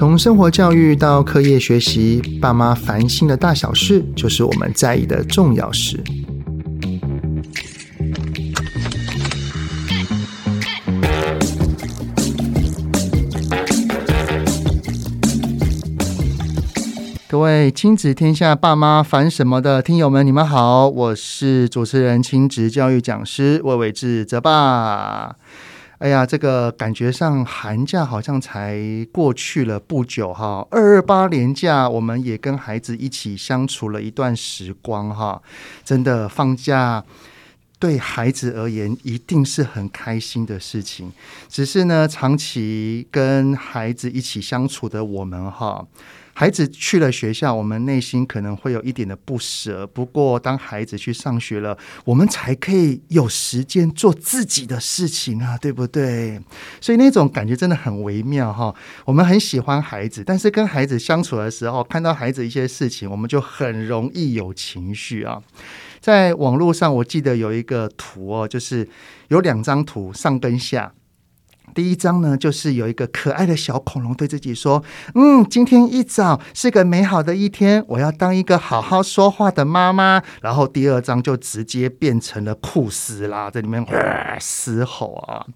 从生活教育到课业学习，爸妈烦心的大小事，就是我们在意的重要事。各位亲子天下爸妈烦什么的听友们，你们好，我是主持人、亲职教育讲师魏玮志泽爸。哎呀，这个感觉上寒假好像才过去了不久哈，二二八连假我们也跟孩子一起相处了一段时光哈，真的放假对孩子而言一定是很开心的事情，只是呢，长期跟孩子一起相处的我们哈。孩子去了学校，我们内心可能会有一点的不舍。不过，当孩子去上学了，我们才可以有时间做自己的事情啊，对不对？所以那种感觉真的很微妙哈。我们很喜欢孩子，但是跟孩子相处的时候，看到孩子一些事情，我们就很容易有情绪啊。在网络上，我记得有一个图哦，就是有两张图，上跟下。第一张呢，就是有一个可爱的小恐龙对自己说：“嗯，今天一早是个美好的一天，我要当一个好好说话的妈妈。”然后第二张就直接变成了酷斯啦，在里面嘶吼啊。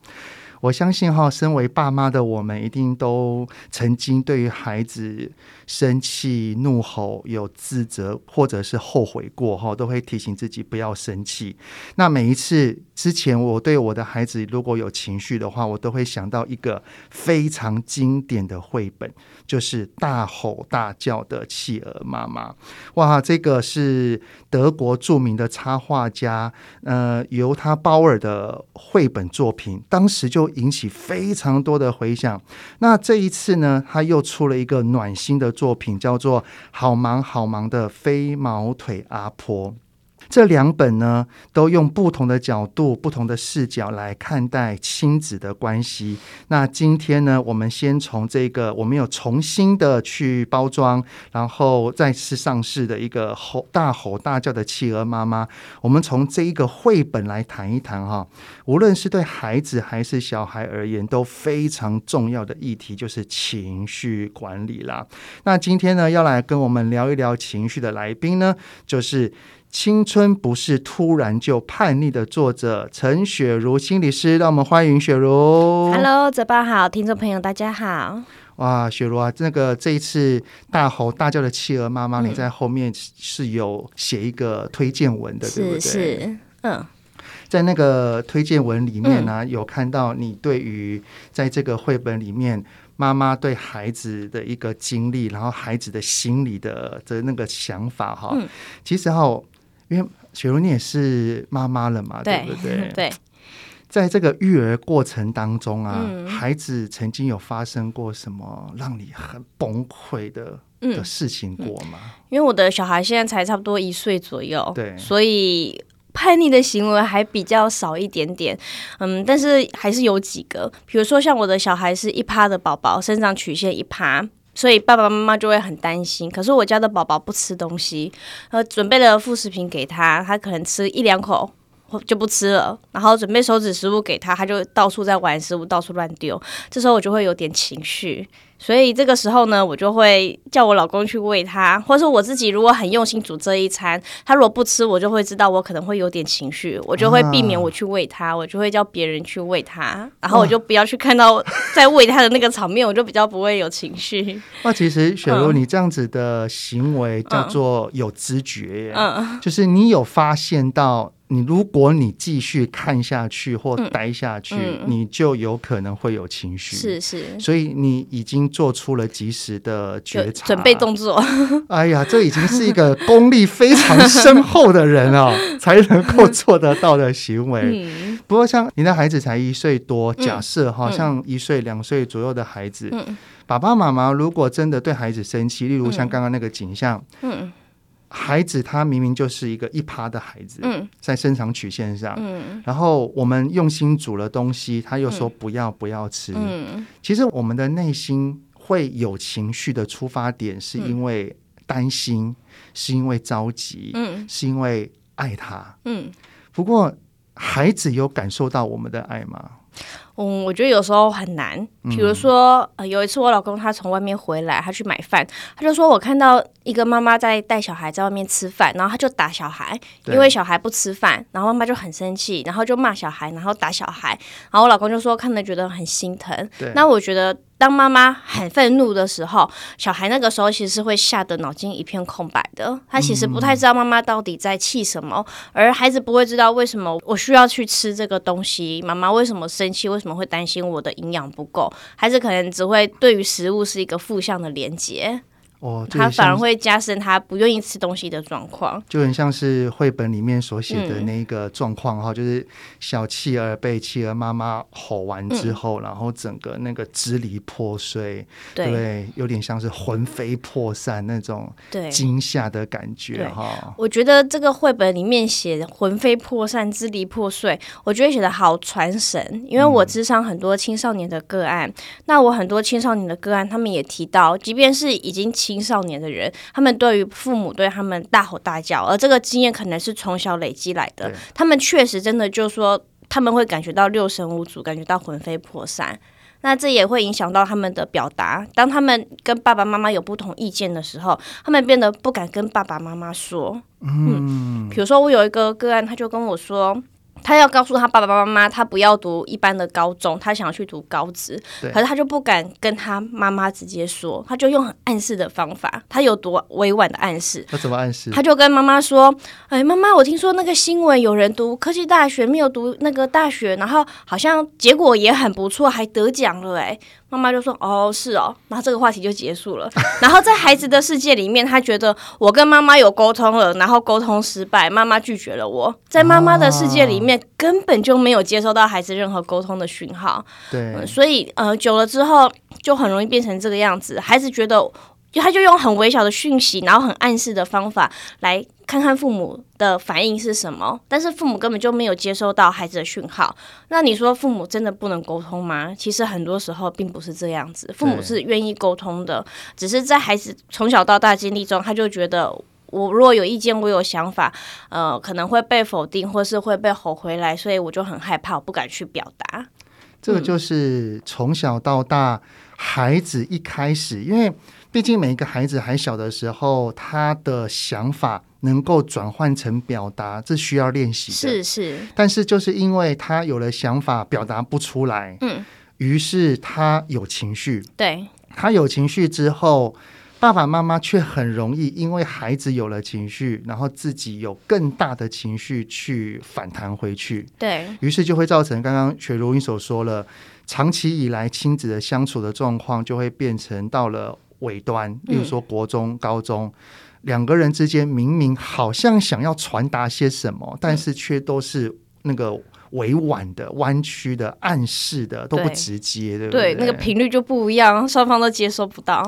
我相信哈，身为爸妈的我们，一定都曾经对于孩子生气、怒吼、有自责或者是后悔过哈，都会提醒自己不要生气。那每一次之前，我对我的孩子如果有情绪的话，我都会想到一个非常经典的绘本，就是《大吼大叫的企鹅妈妈》。哇，这个是德国著名的插画家呃尤他鲍尔的绘本作品，当时就。引起非常多的回响。那这一次呢，他又出了一个暖心的作品，叫做《好忙好忙的飞毛腿阿婆》。这两本呢，都用不同的角度、不同的视角来看待亲子的关系。那今天呢，我们先从这个我们有重新的去包装，然后再次上市的一个吼大吼大叫的企鹅妈妈。我们从这一个绘本来谈一谈哈，无论是对孩子还是小孩而言，都非常重要的议题，就是情绪管理啦。那今天呢，要来跟我们聊一聊情绪的来宾呢，就是。青春不是突然就叛逆的作者陈雪茹心理师，让我们欢迎雪茹。Hello，泽爸好，听众朋友大家好。哇，雪茹啊，那个这一次大吼大叫的企鹅妈妈，嗯、你在后面是有写一个推荐文的，对不对？是，嗯，在那个推荐文里面呢、啊，嗯、有看到你对于在这个绘本里面。妈妈对孩子的一个经历，然后孩子的心理的的那个想法哈，嗯、其实哈，因为雪茹你也是妈妈了嘛，对，对不对？对，在这个育儿过程当中啊，嗯、孩子曾经有发生过什么让你很崩溃的的事情过吗？因为我的小孩现在才差不多一岁左右，对，所以。叛逆的行为还比较少一点点，嗯，但是还是有几个，比如说像我的小孩是一趴的宝宝，生长曲线一趴，所以爸爸妈妈就会很担心。可是我家的宝宝不吃东西，呃，准备了副食品给他，他可能吃一两口就不吃了，然后准备手指食物给他，他就到处在玩食物，到处乱丢，这时候我就会有点情绪。所以这个时候呢，我就会叫我老公去喂他，或者说我自己如果很用心煮这一餐，他如果不吃，我就会知道我可能会有点情绪，我就会避免我去喂他，我就会叫别人去喂他，然后我就不要去看到在喂他的那个场面，我就比较不会有情绪。那其实雪茹，你这样子的行为叫做有知觉，嗯，就是你有发现到。你如果你继续看下去或待下去，嗯。嗯、你就有可能会有情绪。是是，所以你已经做出了及时的觉察，准备动作。哎呀，这已经是一个功力非常深厚的人哦，才能够做得到的行为。嗯、不过，像你的孩子才一岁多，假设哈，像一岁两岁左右的孩子，嗯、爸爸妈妈如果真的对孩子生气，例如像刚刚那个景象，嗯。嗯孩子他明明就是一个一趴的孩子，嗯、在生长曲线上，嗯、然后我们用心煮了东西，他又说不要不要吃。嗯、其实我们的内心会有情绪的出发点，是因为担心，嗯、是因为着急，嗯、是因为爱他。嗯、不过孩子有感受到我们的爱吗？嗯，我觉得有时候很难。比如说，呃，有一次我老公他从外面回来，他去买饭，他就说我看到一个妈妈在带小孩在外面吃饭，然后他就打小孩，因为小孩不吃饭，然后妈妈就很生气，然后就骂小孩，然后打小孩，然后我老公就说看了觉得很心疼。那我觉得。当妈妈很愤怒的时候，小孩那个时候其实是会吓得脑筋一片空白的。他其实不太知道妈妈到底在气什么，而孩子不会知道为什么我需要去吃这个东西，妈妈为什么生气，为什么会担心我的营养不够。孩子可能只会对于食物是一个负向的连接。哦，他反而会加深他不愿意吃东西的状况，就很像是绘本里面所写的那个状况哈，嗯、就是小企鹅被企鹅妈妈吼完之后，嗯、然后整个那个支离破碎，对，对，有点像是魂飞魄散那种惊吓的感觉哈。我觉得这个绘本里面写魂飞魄散、支离破碎，我觉得写的好传神，因为我智商很多青少年的个案，嗯、那我很多青少年的个案，他们也提到，即便是已经青少年的人，他们对于父母对他们大吼大叫，而这个经验可能是从小累积来的。他们确实真的就说，他们会感觉到六神无主，感觉到魂飞魄散。那这也会影响到他们的表达。当他们跟爸爸妈妈有不同意见的时候，他们变得不敢跟爸爸妈妈说。嗯，比如说我有一个个案，他就跟我说。他要告诉他爸爸妈妈，他不要读一般的高中，他想要去读高职。可是他就不敢跟他妈妈直接说，他就用很暗示的方法。他有多委婉的暗示？他怎么暗示？他就跟妈妈说：“哎，妈妈，我听说那个新闻有人读科技大学，没有读那个大学，然后好像结果也很不错，还得奖了。”哎。妈妈就说：“哦，是哦。”然后这个话题就结束了。然后在孩子的世界里面，他觉得我跟妈妈有沟通了，然后沟通失败，妈妈拒绝了我。在妈妈的世界里面，根本就没有接收到孩子任何沟通的讯号。对、嗯，所以呃，久了之后就很容易变成这个样子。孩子觉得。就他就用很微小的讯息，然后很暗示的方法来看看父母的反应是什么，但是父母根本就没有接收到孩子的讯号。那你说父母真的不能沟通吗？其实很多时候并不是这样子，父母是愿意沟通的，只是在孩子从小到大经历中，他就觉得我如果有意见，我有想法，呃，可能会被否定，或是会被吼回来，所以我就很害怕，我不敢去表达。这个就是从小到大，孩子一开始因为。毕竟每一个孩子还小的时候，他的想法能够转换成表达，这需要练习的。是是。但是就是因为他有了想法，表达不出来，嗯，于是他有情绪。对。他有情绪之后，爸爸妈妈却很容易因为孩子有了情绪，然后自己有更大的情绪去反弹回去。对。于是就会造成刚刚雪茹你所说了，长期以来亲子的相处的状况就会变成到了。尾端，例如说国中、嗯、高中，两个人之间明明好像想要传达些什么，嗯、但是却都是那个委婉的、弯曲的、暗示的，都不直接，对，对不对？对，那个频率就不一样，双方都接收不到。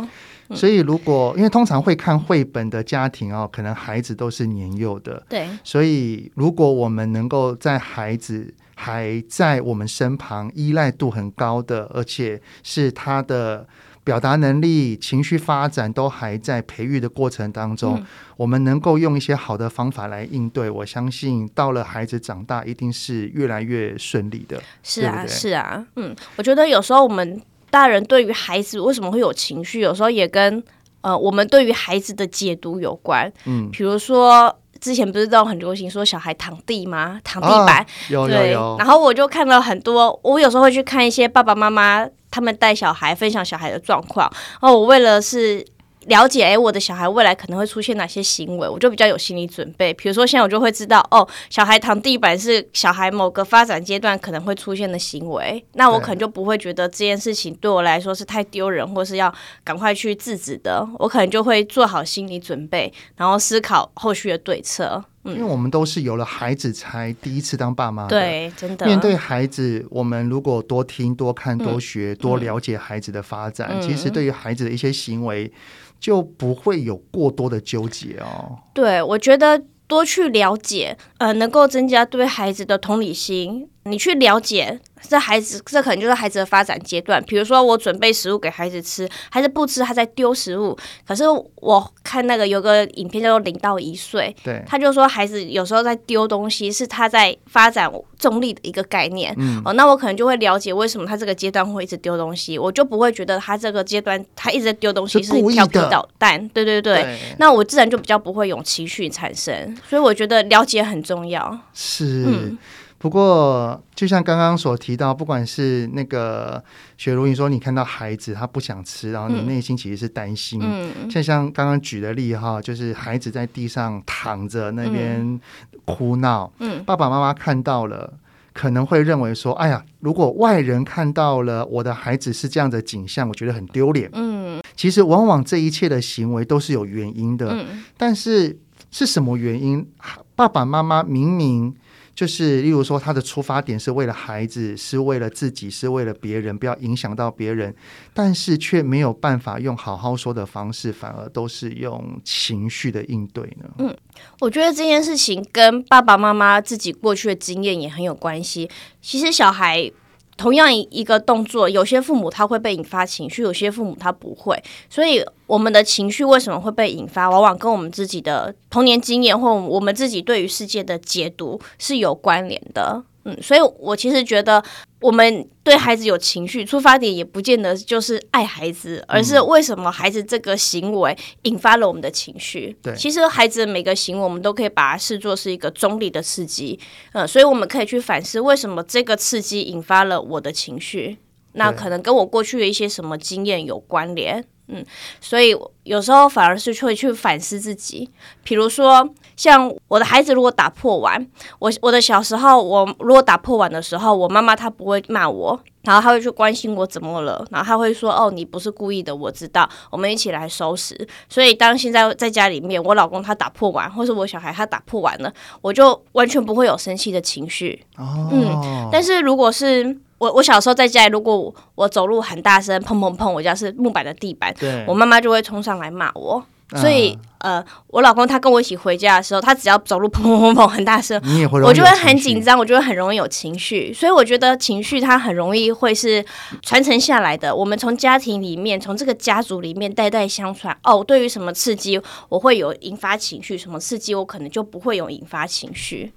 嗯、所以，如果因为通常会看绘本的家庭哦，可能孩子都是年幼的，对。所以，如果我们能够在孩子还在我们身旁、依赖度很高的，而且是他的。表达能力、情绪发展都还在培育的过程当中，嗯、我们能够用一些好的方法来应对。我相信到了孩子长大，一定是越来越顺利的。是啊，对对是啊，嗯，我觉得有时候我们大人对于孩子为什么会有情绪，有时候也跟呃我们对于孩子的解读有关。嗯，比如说之前不是都很流行说小孩躺地吗？躺地板，啊、有有有。然后我就看了很多，我有时候会去看一些爸爸妈妈。他们带小孩分享小孩的状况，哦，我为了是了解，诶，我的小孩未来可能会出现哪些行为，我就比较有心理准备。比如说，现在我就会知道，哦，小孩躺地板是小孩某个发展阶段可能会出现的行为，那我可能就不会觉得这件事情对我来说是太丢人，或是要赶快去制止的。我可能就会做好心理准备，然后思考后续的对策。因为我们都是有了孩子才第一次当爸妈的，对，真的。面对孩子，我们如果多听、多看、多学、嗯、多了解孩子的发展，嗯、其实对于孩子的一些行为就不会有过多的纠结哦。对，我觉得多去了解，呃，能够增加对孩子的同理心。你去了解这孩子，这可能就是孩子的发展阶段。比如说，我准备食物给孩子吃，孩子不吃，他在丢食物。可是我看那个有个影片叫做《零到一岁》，对，他就说孩子有时候在丢东西，是他在发展重力的一个概念。嗯，哦，那我可能就会了解为什么他这个阶段会一直丢东西，我就不会觉得他这个阶段他一直在丢东西是调皮捣蛋。对对对，对，那我自然就比较不会有情绪产生。所以我觉得了解很重要。是。嗯不过，就像刚刚所提到，不管是那个雪茹，你说你看到孩子他不想吃，然后你内心其实是担心。嗯，像像刚刚举的例哈，就是孩子在地上躺着那边哭闹，嗯，爸爸妈妈看到了，可能会认为说，哎呀，如果外人看到了我的孩子是这样的景象，我觉得很丢脸。嗯，其实往往这一切的行为都是有原因的。嗯，但是是什么原因？爸爸妈妈明明。就是，例如说，他的出发点是为了孩子，是为了自己，是为了别人，不要影响到别人，但是却没有办法用好好说的方式，反而都是用情绪的应对呢？嗯，我觉得这件事情跟爸爸妈妈自己过去的经验也很有关系。其实小孩。同样一一个动作，有些父母他会被引发情绪，有些父母他不会。所以我们的情绪为什么会被引发，往往跟我们自己的童年经验或我们自己对于世界的解读是有关联的。嗯，所以我其实觉得，我们对孩子有情绪，出发点也不见得就是爱孩子，而是为什么孩子这个行为引发了我们的情绪。对，其实孩子的每个行为，我们都可以把它视作是一个中立的刺激。嗯，所以我们可以去反思，为什么这个刺激引发了我的情绪？那可能跟我过去的一些什么经验有关联。嗯，所以有时候反而是会去反思自己，比如说像我的孩子如果打破碗，我我的小时候，我如果打破碗的时候，我妈妈她不会骂我，然后她会去关心我怎么了，然后她会说哦，你不是故意的，我知道，我们一起来收拾。所以当现在在家里面，我老公他打破碗，或是我小孩他打破碗了，我就完全不会有生气的情绪。哦，嗯，但是如果是我我小时候在家里，如果我，走路很大声，砰砰砰，我家是木板的地板，我妈妈就会冲上来骂我。所以，呃，我老公他跟我一起回家的时候，他只要走路砰砰砰砰很大声，你也会，我就会很紧张，我就会很容易有情绪。所以我觉得情绪它很容易会是传承下来的。我们从家庭里面，从这个家族里面代代相传。哦，对于什么刺激，我会有引发情绪；什么刺激，我可能就不会有引发情绪。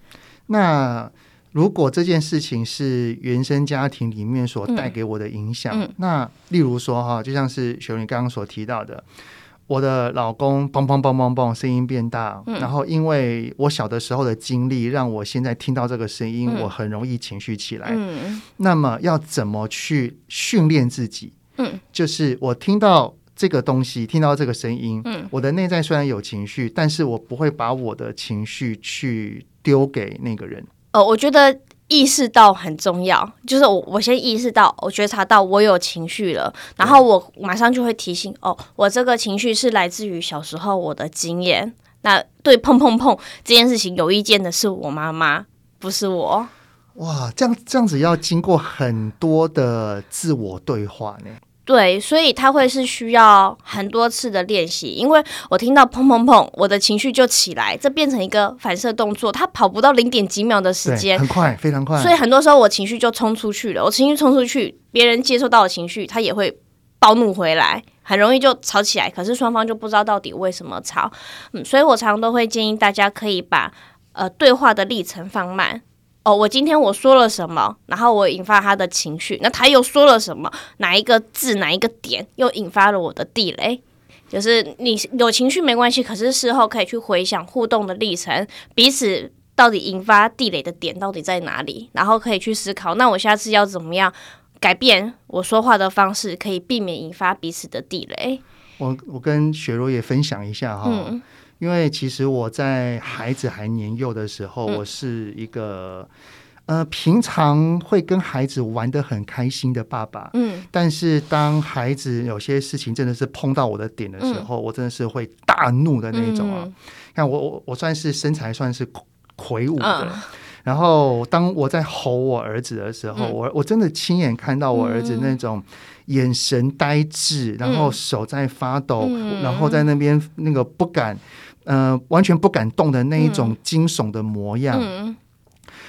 那。如果这件事情是原生家庭里面所带给我的影响，嗯嗯、那例如说哈，就像是雪茹刚刚所提到的，我的老公嘣嘣嘣嘣嘣声音变大，嗯、然后因为我小的时候的经历，让我现在听到这个声音，嗯、我很容易情绪起来。嗯、那么要怎么去训练自己？嗯，就是我听到这个东西，听到这个声音，嗯、我的内在虽然有情绪，但是我不会把我的情绪去丢给那个人。呃，我觉得意识到很重要，就是我我先意识到，我觉察到我有情绪了，然后我马上就会提醒哦，我这个情绪是来自于小时候我的经验。那对碰碰碰这件事情有意见的是我妈妈，不是我。哇，这样这样子要经过很多的自我对话呢。对，所以他会是需要很多次的练习，因为我听到砰砰砰，我的情绪就起来，这变成一个反射动作，它跑不到零点几秒的时间，很快，非常快。所以很多时候我情绪就冲出去了，我情绪冲出去，别人接受到我情绪，他也会暴怒回来，很容易就吵起来。可是双方就不知道到底为什么吵，嗯，所以我常常都会建议大家可以把呃对话的历程放慢。哦，我今天我说了什么，然后我引发他的情绪，那他又说了什么？哪一个字，哪一个点又引发了我的地雷？就是你有情绪没关系，可是事后可以去回想互动的历程，彼此到底引发地雷的点到底在哪里？然后可以去思考，那我下次要怎么样改变我说话的方式，可以避免引发彼此的地雷？我我跟雪茹也分享一下哈。嗯因为其实我在孩子还年幼的时候，嗯、我是一个呃平常会跟孩子玩得很开心的爸爸。嗯，但是当孩子有些事情真的是碰到我的点的时候，嗯、我真的是会大怒的那一种啊。嗯、看我我我算是身材算是魁梧的，嗯、然后当我在吼我儿子的时候，嗯、我我真的亲眼看到我儿子那种。眼神呆滞，然后手在发抖，嗯、然后在那边那个不敢，呃，完全不敢动的那一种惊悚的模样。嗯、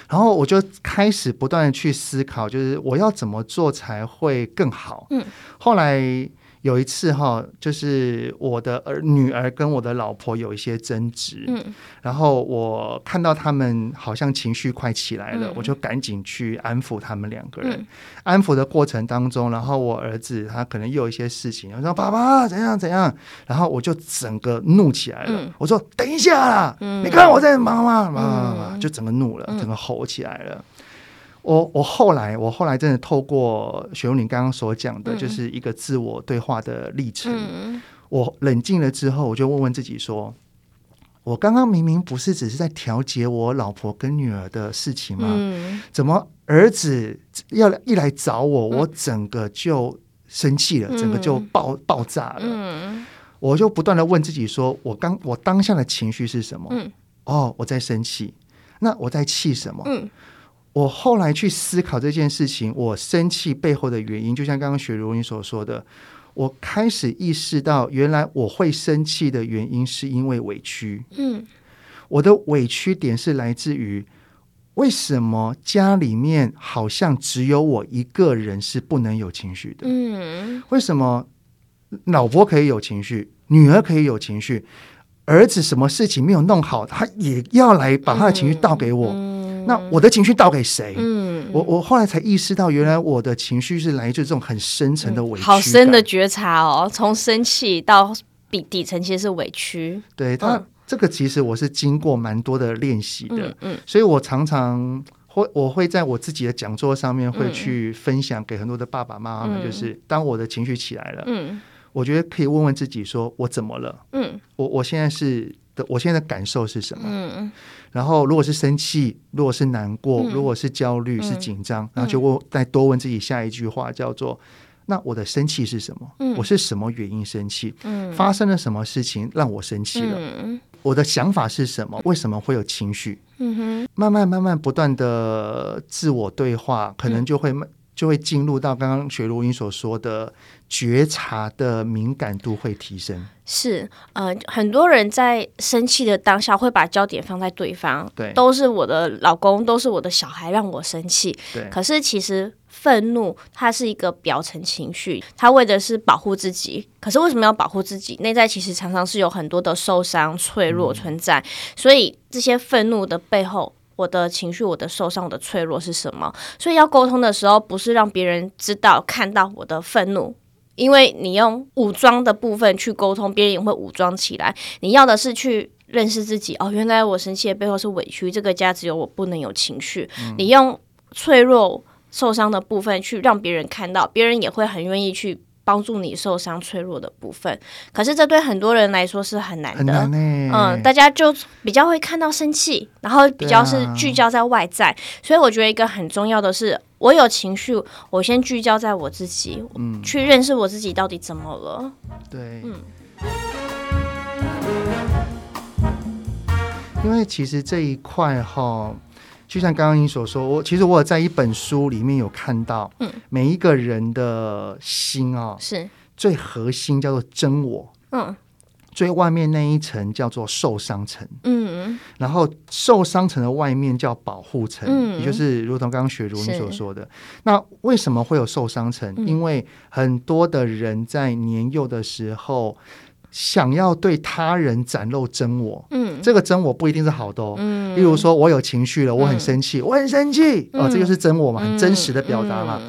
然后我就开始不断的去思考，就是我要怎么做才会更好。嗯，后来。有一次哈，就是我的儿女儿跟我的老婆有一些争执，嗯，然后我看到他们好像情绪快起来了，嗯，我就赶紧去安抚他们两个人。嗯，安抚的过程当中，然后我儿子他可能又有一些事情，我说爸爸怎样怎样，然后我就整个怒起来了，嗯，我说等一下啦，嗯，你看我在忙吗？忙忙忙，就整个怒了，整个吼起来了。我我后来我后来真的透过雪茹你刚刚所讲的，就是一个自我对话的历程。嗯、我冷静了之后，我就问问自己说：我刚刚明明不是只是在调节我老婆跟女儿的事情吗？嗯、怎么儿子要一来找我，我整个就生气了，嗯、整个就爆爆炸了？嗯、我就不断的问自己说：我刚我当下的情绪是什么？嗯、哦，我在生气。那我在气什么？嗯我后来去思考这件事情，我生气背后的原因，就像刚刚雪茹你所说的，我开始意识到，原来我会生气的原因是因为委屈。嗯，我的委屈点是来自于，为什么家里面好像只有我一个人是不能有情绪的？嗯，为什么老婆可以有情绪，女儿可以有情绪，儿子什么事情没有弄好，他也要来把他的情绪倒给我？嗯那我的情绪倒给谁？嗯，我我后来才意识到，原来我的情绪是来自这种很深层的委屈、嗯，好深的觉察哦。从生气到底底层，其实是委屈。对但，嗯、这个其实我是经过蛮多的练习的，嗯，嗯，所以我常常会我会在我自己的讲座上面会去分享给很多的爸爸妈妈们，就是当我的情绪起来了，嗯，我觉得可以问问自己，说我怎么了？嗯，我我现在是的。我现在的感受是什么？嗯嗯，然后如果是生气，如果是难过，嗯、如果是焦虑，是紧张，嗯、然后就问再多问自己下一句话，叫做：那我的生气是什么？嗯、我是什么原因生气？嗯，发生了什么事情让我生气了？嗯、我的想法是什么？为什么会有情绪？嗯哼，慢慢慢慢不断的自我对话，可能就会慢。就会进入到刚刚雪茹你所说的觉察的敏感度会提升。是，呃，很多人在生气的当下会把焦点放在对方，对，都是我的老公，都是我的小孩让我生气。对，可是其实愤怒它是一个表层情绪，它为的是保护自己。可是为什么要保护自己？内在其实常常是有很多的受伤、脆弱存在。嗯，所以这些愤怒的背后。我的情绪，我的受伤，我的脆弱是什么？所以要沟通的时候，不是让别人知道、看到我的愤怒，因为你用武装的部分去沟通，别人也会武装起来。你要的是去认识自己。哦，原来我生气的背后是委屈，这个家只有我不能有情绪。嗯。你用脆弱、受伤的部分去让别人看到，别人也会很愿意去。帮助你受伤脆弱的部分，可是这对很多人来说是很难的。难嗯，大家就比较会看到生气，然后比较是聚焦在外在，啊、所以我觉得一个很重要的是，我有情绪，我先聚焦在我自己，嗯，去认识我自己到底怎么了。对，嗯，因为其实这一块哈。就像刚刚你所说，我其实我有在一本书里面有看到，嗯，每一个人的心啊，是。最核心叫做真我，嗯，最外面那一层叫做受伤层，嗯，然后受伤层的外面叫保护层，嗯，也就是如同刚刚雪茹你所说的，那为什么会有受伤层？因为很多的人在年幼的时候。想要对他人展露真我，嗯，这个真我不一定是好的哦，嗯，例如说我有情绪了，我很生气，嗯、我很生气，哦，这就是真我嘛，很真实的表达嘛。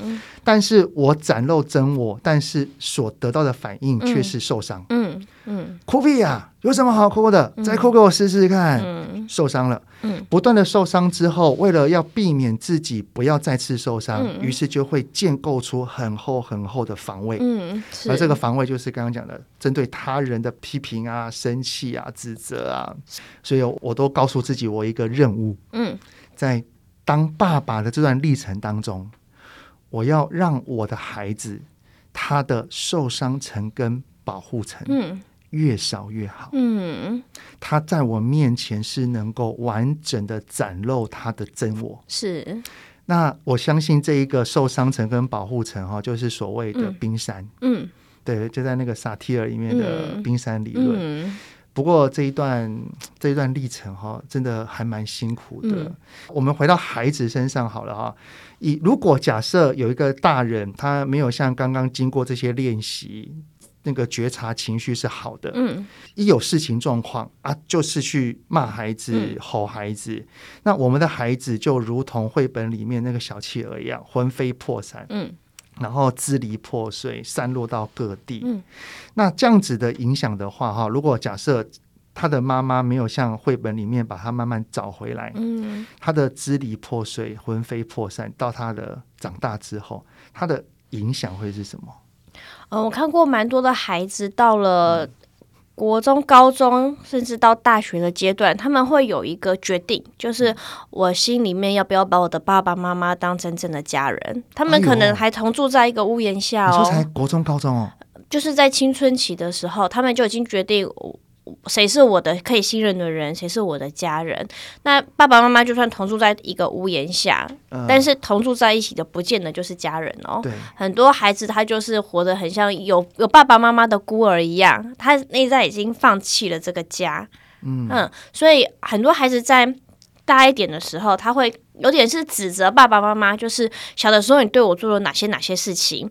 但是我展露真我，但是所得到的反应却是受伤，嗯嗯，嗯哭屁呀，有什么好哭的？再哭给我试试看，嗯、受伤了。嗯，不断的受伤之后，为了要避免自己不要再次受伤，嗯、于是就会建构出很厚很厚的防卫。嗯，而这个防卫就是刚刚讲的，针对他人的批评啊、生气啊、指责啊。所以我都告诉自己，我一个任务。嗯，在当爸爸的这段历程当中，我要让我的孩子他的受伤层跟保护层，嗯。越少越好。嗯，他在我面前是能够完整的展露他的真我。是，那我相信这一个受伤层跟保护层哈，就是所谓的冰山。嗯，对，就在那个萨提尔里面的冰山理论。嗯，不过这一段这一段历程哈，真的还蛮辛苦的。嗯、我们回到孩子身上好了哈。以如果假设有一个大人，他没有像刚刚经过这些练习，那个觉察情绪是好的，嗯，一有事情状况啊，就是去骂孩子、嗯、吼孩子，那我们的孩子就如同绘本里面那个小企鹅一样，魂飞魄散，嗯。然后支离破碎，散落到各地。嗯，那这样子的影响的话，哈，如果假设他的妈妈没有像绘本里面把他慢慢找回来，嗯，他的支离破碎、魂飞魄散，到他的长大之后，他的影响会是什么？嗯，我看过蛮多的孩子到了。国中、高中，甚至到大学的阶段，他们会有一个决定，就是我心里面要不要把我的爸爸妈妈当真正的家人。他们可能还同住在一个屋檐下哦。你说才国中、高中哦，就是在青春期的时候，他们就已经决定。谁是我的可以信任的人？谁是我的家人？那爸爸妈妈就算同住在一个屋檐下，呃、但是同住在一起的不见得就是家人哦。对，很多孩子他就是活得很像有有爸爸妈妈的孤儿一样，他内在已经放弃了这个家。嗯，嗯，所以很多孩子在大一点的时候，他会有点是指责爸爸妈妈，就是小的时候你对我做了哪些哪些事情，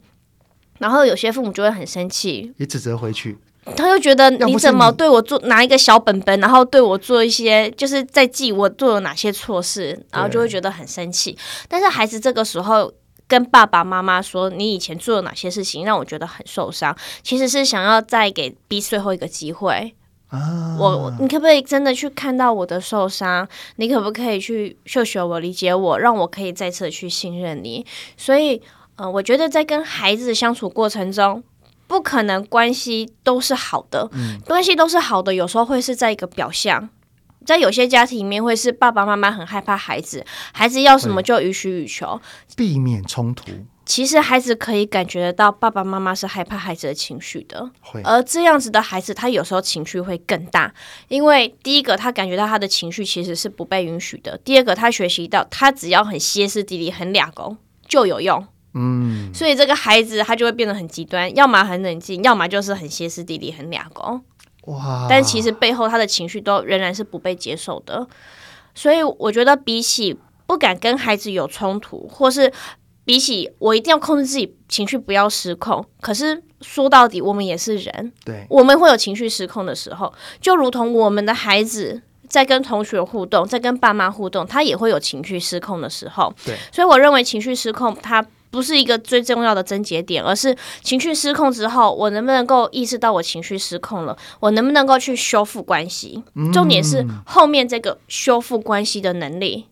然后有些父母就会很生气，也指责回去。他就觉得你怎么对我做拿一个小本本，然后对我做一些，就是在记我做了哪些错事，然后就会觉得很生气。但是孩子这个时候跟爸爸妈妈说，你以前做了哪些事情让我觉得很受伤，其实是想要再给逼最后一个机会。啊，我你可不可以真的去看到我的受伤？你可不可以去秀秀我、理解我，让我可以再次的去信任你？所以，嗯、呃，我觉得在跟孩子相处过程中。不可能关系都是好的，嗯、关系都是好的，有时候会是在一个表象，在有些家庭里面会是爸爸妈妈很害怕孩子，孩子要什么就予取予求，避免冲突。其实孩子可以感觉得到爸爸妈妈是害怕孩子的情绪的，而这样子的孩子，他有时候情绪会更大，因为第一个他感觉到他的情绪其实是不被允许的，第二个他学习到他只要很歇斯底里、很俩公就有用。嗯，所以这个孩子他就会变得很极端，要么很冷静，要么就是很歇斯底里、很俩公。哇！但其实背后他的情绪都仍然是不被接受的。所以我觉得，比起不敢跟孩子有冲突，或是比起我一定要控制自己情绪不要失控，可是说到底，我们也是人，对，我们会有情绪失控的时候，就如同我们的孩子在跟同学互动，在跟爸妈互动，他也会有情绪失控的时候。对，所以我认为情绪失控，他。不是一个最重要的症结点，而是情绪失控之后，我能不能够意识到我情绪失控了？我能不能够去修复关系？嗯、重点是后面这个修复关系的能力，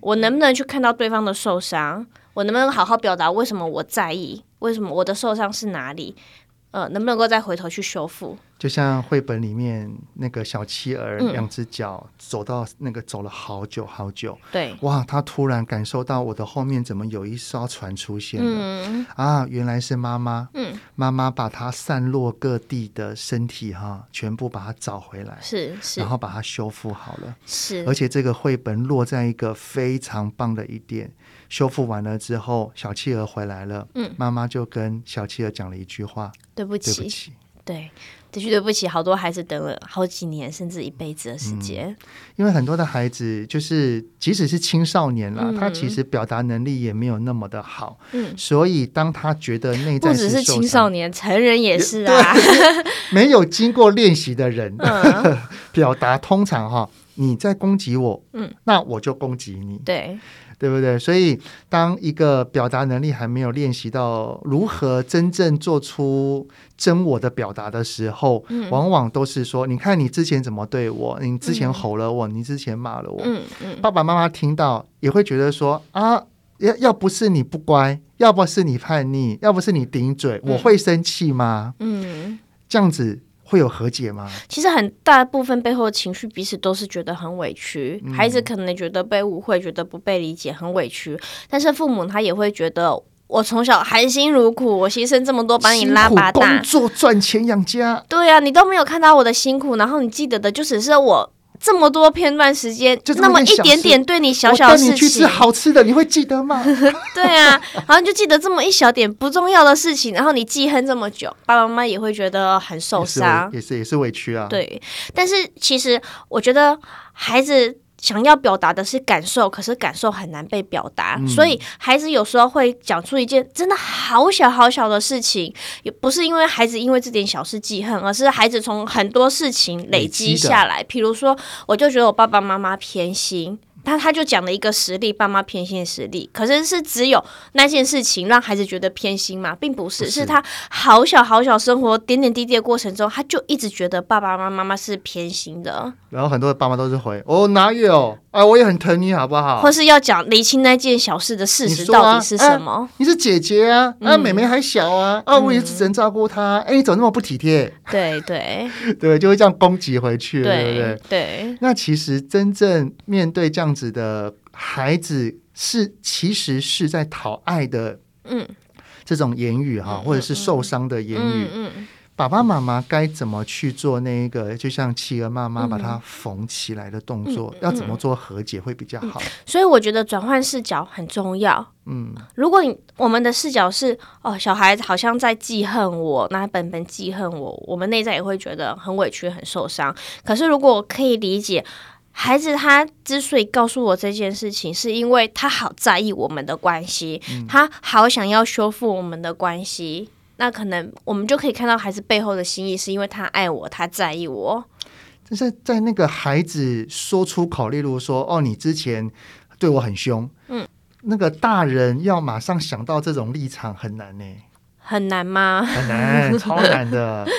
我能不能去看到对方的受伤？我能不能好好表达为什么我在意？为什么我的受伤是哪里？呃，能不能够再回头去修复？就像绘本里面那个小企鹅，嗯、两只脚走到那个走了好久好久。对，哇，他突然感受到我的后面怎么有一艘船出现了？嗯、啊，原来是妈妈。嗯，妈妈把他散落各地的身体哈，全部把它找回来，是是，然后把它修复好了。是，而且这个绘本落在一个非常棒的一点，修复完了之后，小企鹅回来了。嗯，妈妈就跟小企鹅讲了一句话：对不起，对不起。对，的确对不起，好多孩子等了好几年，甚至一辈子的时间。嗯，因为很多的孩子，就是即使是青少年啦，嗯、他其实表达能力也没有那么的好。嗯，所以当他觉得内在不只是青少年，成人也是啊。没有经过练习的人，嗯、表达通常哈，你在攻击我，嗯，那我就攻击你。对。对不对？所以，当一个表达能力还没有练习到如何真正做出真我的表达的时候，嗯、往往都是说：“你看，你之前怎么对我？你之前吼了我，嗯、你之前骂了我。嗯”嗯爸爸妈妈听到也会觉得说：“啊，要要不是你不乖，要不是你叛逆，要不是你顶嘴，我会生气吗？”嗯，这样子。会有和解吗？其实很大部分背后的情绪，彼此都是觉得很委屈。嗯、孩子可能觉得被误会，觉得不被理解，很委屈。但是父母他也会觉得，我从小含辛茹苦，我牺牲这么多把你拉拔大，工作赚钱养家。对呀、啊，你都没有看到我的辛苦，然后你记得的就只是我这么多片段时间，就那么一点点对你小小的事情，你去吃好吃的，你会记得吗？对啊，然后就记得这么一小点不重要的事情，然后你记恨这么久，爸爸妈妈也会觉得很受伤，也是也是，也是委屈啊。对，但是其实我觉得孩子。想要表达的是感受，可是感受很难被表达，嗯、所以孩子有时候会讲出一件真的好小好小的事情，也不是因为孩子因为这点小事记恨，而是孩子从很多事情累积下来。比如说，我就觉得我爸爸妈妈偏心。他他就讲了一个实例，爸妈偏心的实例，可是是只有那件事情让孩子觉得偏心嘛，并不是，不是，是他好小好小生活点点滴滴的过程中，他就一直觉得爸爸妈妈是偏心的。然后很多的爸妈都是回哦，哪有？啊，我也很疼你，好不好？或是要讲厘清那件小事的事实到底是什么？你，啊、你是姐姐啊，啊，妹妹还小啊，嗯、啊，我也只能照顾她。哎，你怎么那么不体贴？对对 对，就会这样攻击回去，对，对不对？对。那其实真正面对这样子的孩子，是其实是在讨爱的，嗯，这种言语哈，或者是受伤的言语，嗯。爸爸妈妈该怎么去做那一个，就像企鹅妈妈把它缝起来的动作，嗯、要怎么做和解会比较好？嗯、所以我觉得转换视角很重要。嗯，如果你我们的视角是哦，小孩子好像在记恨我，那本本记恨我，我们内在也会觉得很委屈、很受伤。可是如果我可以理解，孩子他之所以告诉我这件事情，是因为他好在意我们的关系，嗯、他好想要修复我们的关系。那可能我们就可以看到孩子背后的心意，是因为他爱我，他在意我。但是在那个孩子说出口，例如说：“哦，你之前对我很凶。”嗯，那个大人要马上想到这种立场很难呢。很难吗？很难，超难的。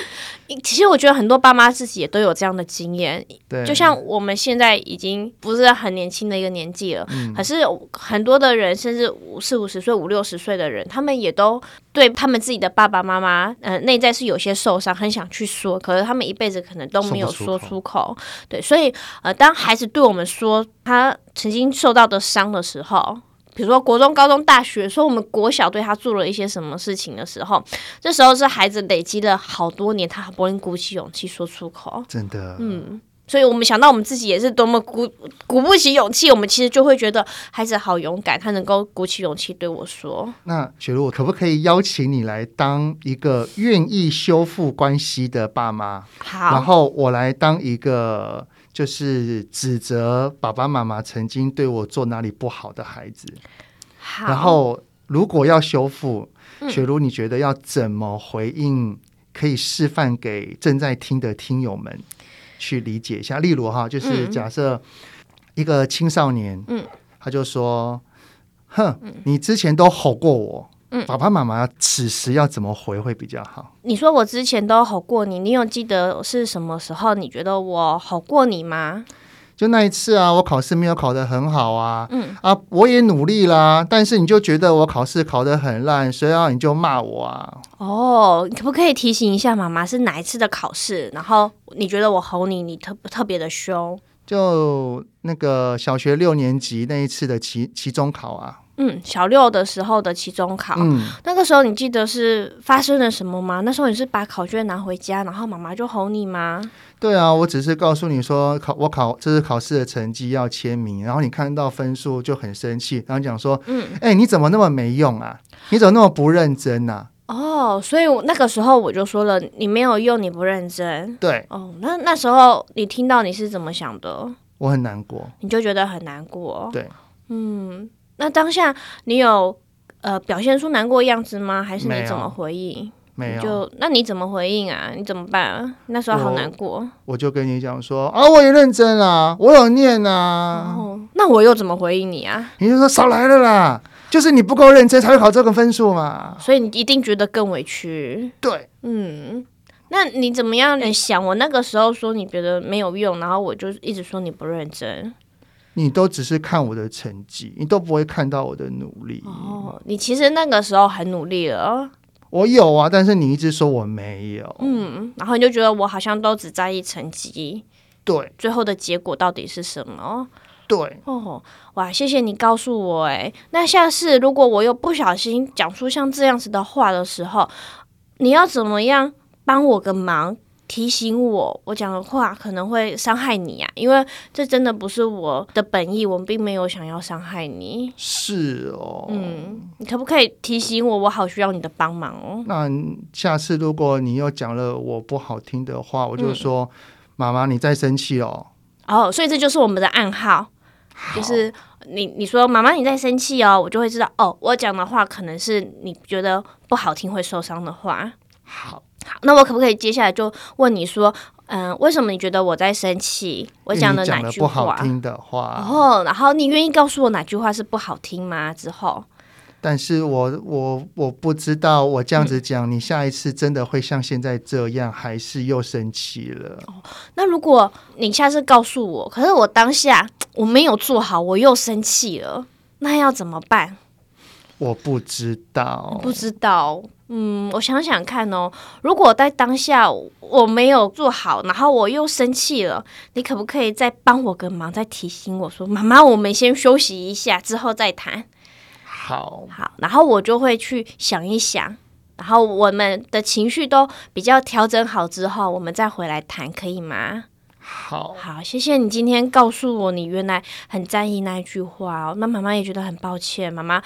其实我觉得很多爸妈自己也都有这样的经验，对，就像我们现在已经不是很年轻的一个年纪了，嗯，可是很多的人，甚至五四五十岁、五六十岁的人，他们也都对他们自己的爸爸妈妈，呃，内在是有些受伤，很想去说，可是他们一辈子可能都没有说出口。对，所以呃，当孩子对我们说他曾经受到的伤的时候。比如说国中、高中、大学，说我们国小对他做了一些什么事情的时候，这时候是孩子累积了好多年，他好不容易鼓起勇气说出口。真的，嗯，所以我们想到我们自己也是多么鼓鼓不起勇气，我们其实就会觉得孩子好勇敢，他能够鼓起勇气对我说。那雪茹，我可不可以邀请你来当一个愿意修复关系的爸妈？好，然后我来当一个。就是指责爸爸妈妈曾经对我做哪里不好的孩子，好，然后如果要修复，嗯、雪茹，你觉得要怎么回应？可以示范给正在听的听友们去理解一下。例如哈，就是假设一个青少年，嗯，他就说：“哼，你之前都吼过我。”嗯，爸爸妈妈此时要怎么回会比较好？你说我之前都吼过你，你有记得是什么时候？你觉得我吼过你吗？就那一次啊，我考试没有考得很好啊，嗯啊，我也努力啦，但是你就觉得我考试考得很烂，所以啊，你就骂我啊。哦，你可不可以提醒一下妈妈是哪一次的考试？然后你觉得我吼你，你特特别的凶？就那个小学六年级那一次的期期中考啊。嗯，小六的时候的期中考，嗯，那个时候你记得是发生了什么吗？那时候你是把考卷拿回家，然后妈妈就吼你吗？对啊，我只是告诉你说考我考这是考试的成绩要签名，然后你看到分数就很生气，然后讲说，嗯，哎、欸，你怎么那么没用啊？你怎么那么不认真啊？哦，所以那个时候我就说了，你没有用，你不认真。对，哦，那那时候你听到你是怎么想的？我很难过，你就觉得很难过。对，嗯。那当下你有呃表现出难过的样子吗？还是你怎么回应？没有。就那你怎么回应啊？你怎么办啊？那时候好难过。我，我就跟你讲说啊，我也认真啊，我有念啊。哦，那我又怎么回应你啊？你就说少来了啦，就是你不够认真才会考这个分数嘛。所以你一定觉得更委屈。对，嗯，那你怎么样想？我那个时候说你觉得没有用，然后我就一直说你不认真。你都只是看我的成绩，你都不会看到我的努力。哦，你其实那个时候很努力了。我有啊，但是你一直说我没有。嗯，然后你就觉得我好像都只在意成绩。对，最后的结果到底是什么？对。哦，哇，谢谢你告诉我。哎，那下次如果我又不小心讲出像这样子的话的时候，你要怎么样帮我个忙？提醒我，我讲的话可能会伤害你啊，因为这真的不是我的本意，我并没有想要伤害你。是哦，嗯，你可不可以提醒我？我好需要你的帮忙哦。那下次如果你又讲了我不好听的话，我就说，嗯、妈妈你在生气哦。哦，所以这就是我们的暗号，就是你你说妈妈你在生气哦，我就会知道哦，我讲的话可能是你觉得不好听会受伤的话。好。好，那我可不可以接下来就问你说，嗯、呃，为什么你觉得我在生气？我讲的哪句话？不好听的话。哦，然后你愿意告诉我哪句话是不好听吗？之后，但是我我我不知道，我这样子讲，嗯、你下一次真的会像现在这样，还是又生气了？哦，那如果你下次告诉我，可是我当下我没有做好，我又生气了，那要怎么办？我不知道，不知道。嗯，我想想看哦。如果在当下我没有做好，然后我又生气了，你可不可以再帮我个忙，再提醒我说：“妈妈，我们先休息一下，之后再谈。”好，好，然后我就会去想一想，然后我们的情绪都比较调整好之后，我们再回来谈，可以吗？好，好，谢谢你今天告诉我你原来很在意那一句话哦。那妈妈也觉得很抱歉，妈妈。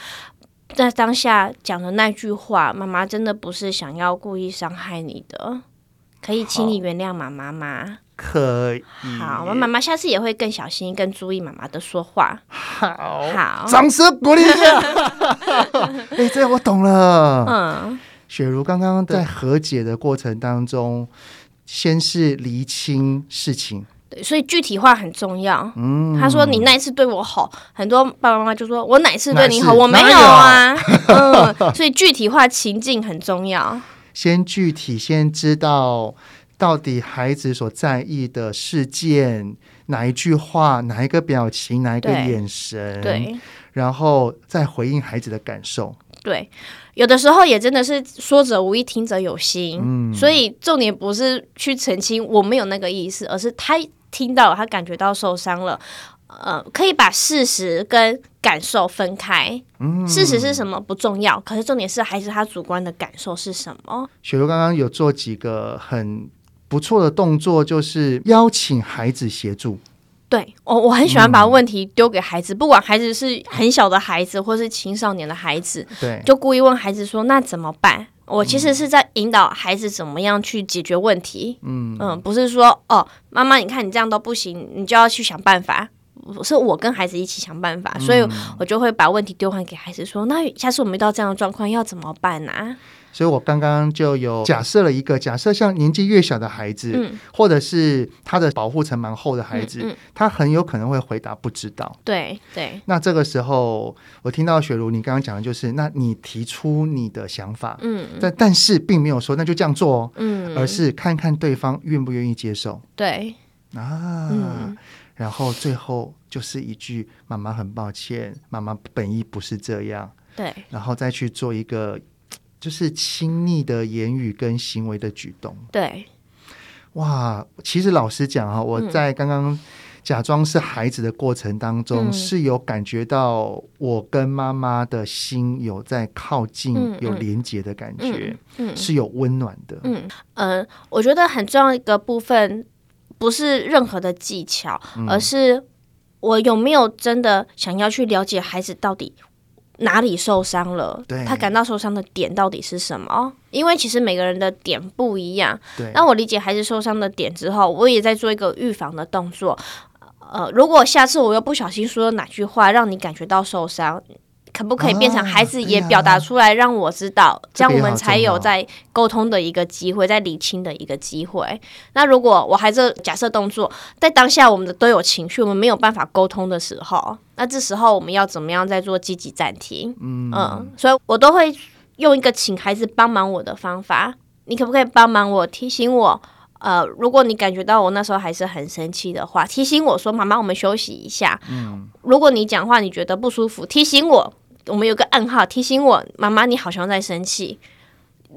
在当下讲的那句话，妈妈真的不是想要故意伤害你的，可以请你原谅妈妈吗？可以。好，我妈妈下次也会更小心、更注意妈妈的说话。好，好，掌声鼓励一下。哎、欸，这我懂了。嗯，雪茹刚刚在和解的过程当中，先是厘清事情。所以具体化很重要。嗯，他说你那一次对我好，很多爸爸妈妈就说我哪次对你好，我没有啊。嗯，所以具体化情境很重要。先具体，先知道到底孩子所在意的事件，哪一句话，哪一个表情，哪一个眼神，对，对，然后再回应孩子的感受。对，有的时候也真的是说者无意，听者有心。嗯，所以重点不是去澄清我没有那个意思，而是他。听到他感觉到受伤了，呃，可以把事实跟感受分开。嗯，事实是什么不重要，可是重点是孩子他主观的感受是什么。雪茹刚刚有做几个很不错的动作，就是邀请孩子协助。对，我我很喜欢把问题丢给孩子，嗯，不管孩子是很小的孩子或是青少年的孩子，对，就故意问孩子说：“那怎么办？”我其实是在引导孩子怎么样去解决问题。嗯嗯，不是说哦，妈妈，你看你这样都不行，你就要去想办法。是我跟孩子一起想办法，所以我就会把问题丢还给孩子说：“那下次我们遇到这样的状况要怎么办呢、啊？”所以我刚刚就有假设了一个假设，像年纪越小的孩子，嗯、或者是他的保护层蛮厚的孩子、嗯嗯，他很有可能会回答不知道。对对。那这个时候，我听到雪茹你刚刚讲的就是，那你提出你的想法，嗯，但但是并没有说那就这样做哦，嗯，而是看看对方愿不愿意接受。对啊、嗯，然后最后就是一句“妈妈很抱歉，妈妈本意不是这样”，对，然后再去做一个。就是亲密的言语跟行为的举动。对，哇，其实老实讲啊，我在刚刚假装是孩子的过程当中，嗯、是有感觉到我跟妈妈的心有在靠近、嗯、有连接的感觉，嗯嗯、是有温暖的。嗯嗯、呃，我觉得很重要一个部分，不是任何的技巧，嗯、而是我有没有真的想要去了解孩子到底。哪里受伤了？对，他感到受伤的点到底是什么？因为其实每个人的点不一样。对，那我理解孩子受伤的点之后，我也在做一个预防的动作。呃，如果下次我又不小心说了哪句话让你感觉到受伤。可不可以变成孩子也表达出来，让我知道，啊，这样我们才有在沟通的一个机会，在理清的一个机会。那如果我孩子假设动作在当下我们的都有情绪，我们没有办法沟通的时候，那这时候我们要怎么样再做积极暂停？嗯嗯，所以我都会用一个请孩子帮忙我的方法。你可不可以帮忙我提醒我？呃，如果你感觉到我那时候还是很生气的话，提醒我说：“妈妈，我们休息一下。”嗯，如果你讲话你觉得不舒服，提醒我。我们有个暗号提醒我，妈妈，你好像在生气。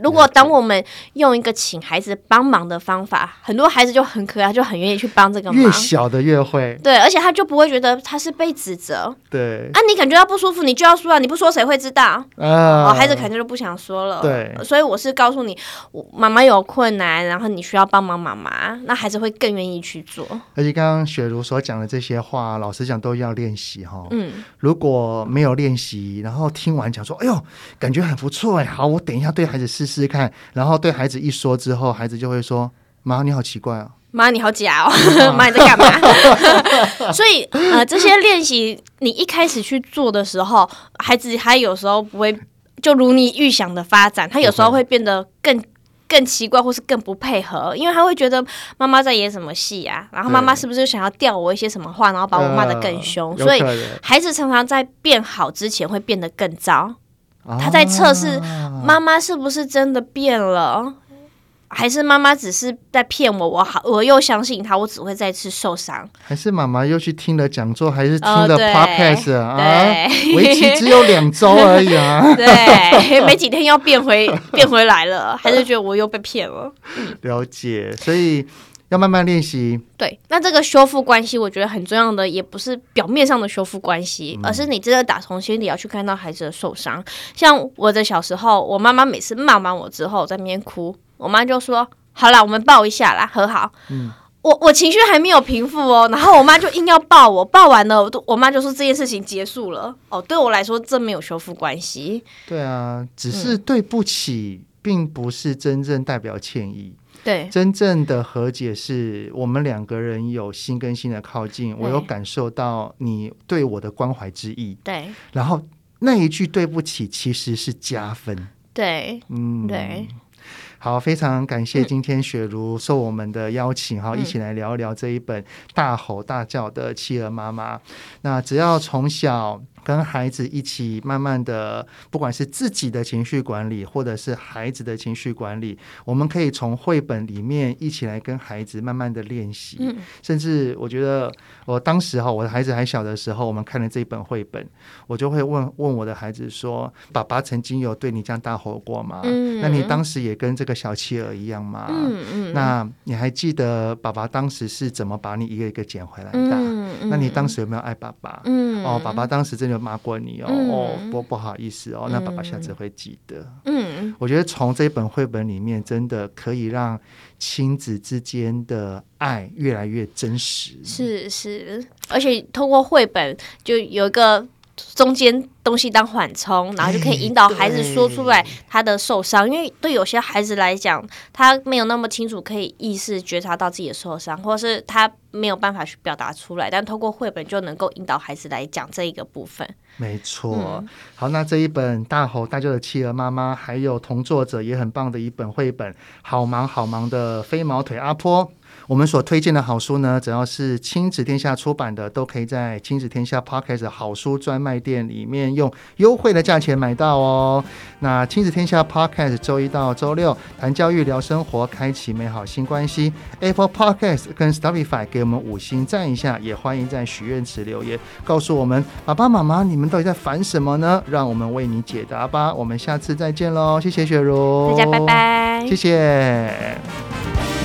如果当我们用一个请孩子帮忙的方法，很多孩子就很可爱，就很愿意去帮这个忙。越小的越会。对，而且他就不会觉得他是被指责。对。啊，你感觉到不舒服，你就要说啊！你不说谁会知道？啊、哦，孩子肯定就不想说了。对。所以我是告诉你，我妈妈有困难，然后你需要帮忙妈妈，那孩子会更愿意去做。而且刚刚雪茹所讲的这些话，老实讲都要练习哈。嗯。如果没有练习，然后听完讲说，哎呦，感觉很不错哎，好，我等一下对孩子试试试看。然后对孩子一说之后，孩子就会说：“妈，你好奇怪哦，妈，你好假哦，妈，你在干嘛？” 所以呃，这些练习你一开始去做的时候，孩子他有时候不会就如你预想的发展，他有时候会变得更更奇怪，或是更不配合，因为他会觉得妈妈在演什么戏啊？然后妈妈是不是想要吊我一些什么话，然后把我骂得更凶？呃、所以孩子常常在变好之前会变得更糟。他在测试妈妈是不是真的变了，还是妈妈只是在骗我？我好，我又相信他，我只会再次受伤。还是妈妈又去听了讲座，还是听了 podcast、哦、啊？为期只有两周而已啊！对，没几天要变回变回来了，还是觉得我又被骗了？了解，所以。要慢慢练习。对，那这个修复关系，我觉得很重要的，也不是表面上的修复关系，嗯、而是你真的打从心里要去看到孩子的受伤。像我的小时候，我妈妈每次骂完我之后在那边哭，我妈就说：“好啦，我们抱一下啦，和好。嗯”我我情绪还没有平复哦，然后我妈就硬要抱我，抱完了，我妈就说这件事情结束了。哦，对我来说，这没有修复关系。对啊，只是对不起，嗯、并不是真正代表歉意。对，真正的和解是我们两个人有心跟心的靠近，我有感受到你对我的关怀之意。对，然后那一句对不起其实是加分。对，嗯，对。好，非常感谢今天雪茹受我们的邀请，哈、嗯，一起来聊一聊这一本《大吼大叫的企鹅妈妈》。那只要从小。跟孩子一起慢慢的，不管是自己的情绪管理，或者是孩子的情绪管理，我们可以从绘本里面一起来跟孩子慢慢的练习。嗯，甚至我觉得，我当时哈，我的孩子还小的时候，我们看了这一本绘本，我就会问问我的孩子说：“爸爸曾经有对你这样大吼过吗？嗯，那你当时也跟这个小企鹅一样吗？嗯嗯，那你还记得爸爸当时是怎么把你一个一个捡回来的？嗯，那你当时有没有爱爸爸？嗯，哦，爸爸当时真的。骂过你哦，嗯、哦，不不好意思哦，那爸爸下次会记得。嗯，我觉得从这本绘本里面，真的可以让亲子之间的爱越来越真实。是是，而且通过绘本就有一个。中间东西当缓冲，然后就可以引导孩子说出来他的受伤，欸、因为对有些孩子来讲，他没有那么清楚可以意识觉察到自己的受伤，或是他没有办法去表达出来，但通过绘本就能够引导孩子来讲这一个部分。没错，嗯、好，那这一本大吼大叫的企鹅妈妈，还有同作者也很棒的一本绘本，好忙好忙的飞毛腿阿波。我们所推荐的好书呢，只要是亲子天下出版的，都可以在亲子天下 Podcast 好书专卖店里面用优惠的价钱买到哦。那亲子天下 Podcast 周一到周六谈教育聊生活，开启美好新关系。Apple Podcast 跟 Spotify 给我们五星赞一下，也欢迎在许愿池留言告诉我们爸爸妈妈，你们到底在烦什么呢？让我们为你解答吧。我们下次再见喽，谢谢雪茹，大家拜拜，谢谢。